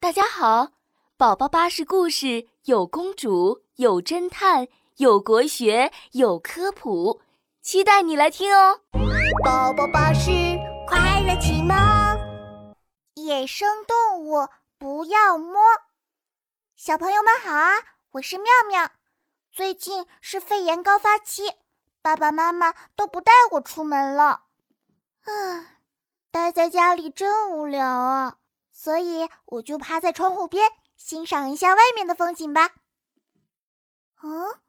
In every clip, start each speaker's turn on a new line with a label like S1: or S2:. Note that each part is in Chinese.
S1: 大家好，宝宝巴士故事有公主，有侦探，有国学，有科普，期待你来听哦。
S2: 宝宝巴士快乐启蒙，野生动物不要摸。小朋友们好啊，我是妙妙。最近是肺炎高发期，爸爸妈妈都不带我出门了，唉，待在家里真无聊啊。所以我就趴在窗户边欣赏一下外面的风景吧。嗯，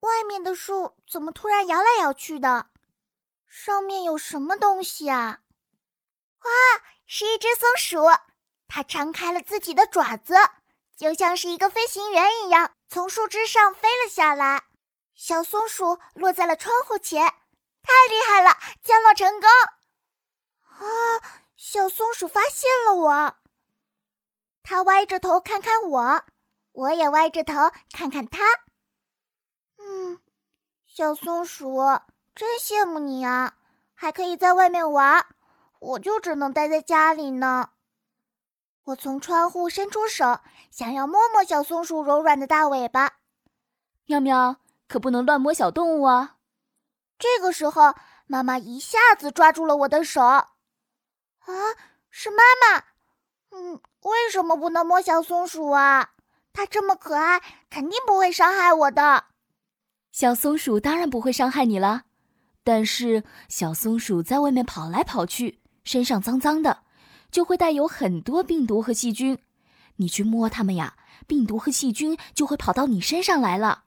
S2: 外面的树怎么突然摇来摇去的？上面有什么东西啊？哇，是一只松鼠，它张开了自己的爪子，就像是一个飞行员一样，从树枝上飞了下来。小松鼠落在了窗户前，太厉害了，降落成功！啊，小松鼠发现了我。他歪着头看看我，我也歪着头看看他。嗯，小松鼠，真羡慕你啊，还可以在外面玩，我就只能待在家里呢。我从窗户伸出手，想要摸摸小松鼠柔软的大尾巴。
S1: 妙妙，可不能乱摸小动物啊！
S2: 这个时候，妈妈一下子抓住了我的手。啊，是妈妈。嗯，为什么不能摸小松鼠啊？它这么可爱，肯定不会伤害我的。
S1: 小松鼠当然不会伤害你了，但是小松鼠在外面跑来跑去，身上脏脏的，就会带有很多病毒和细菌。你去摸它们呀，病毒和细菌就会跑到你身上来了。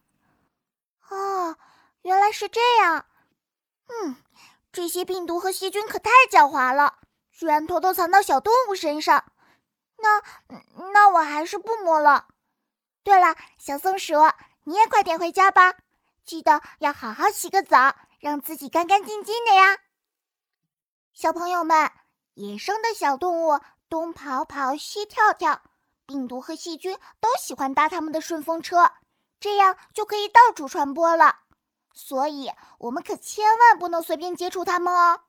S2: 哦，原来是这样。嗯，这些病毒和细菌可太狡猾了，居然偷偷藏到小动物身上。那那我还是不摸了。对了，小松鼠，你也快点回家吧，记得要好好洗个澡，让自己干干净净的呀。小朋友们，野生的小动物东跑跑西跳跳，病毒和细菌都喜欢搭他们的顺风车，这样就可以到处传播了。所以，我们可千万不能随便接触它们哦。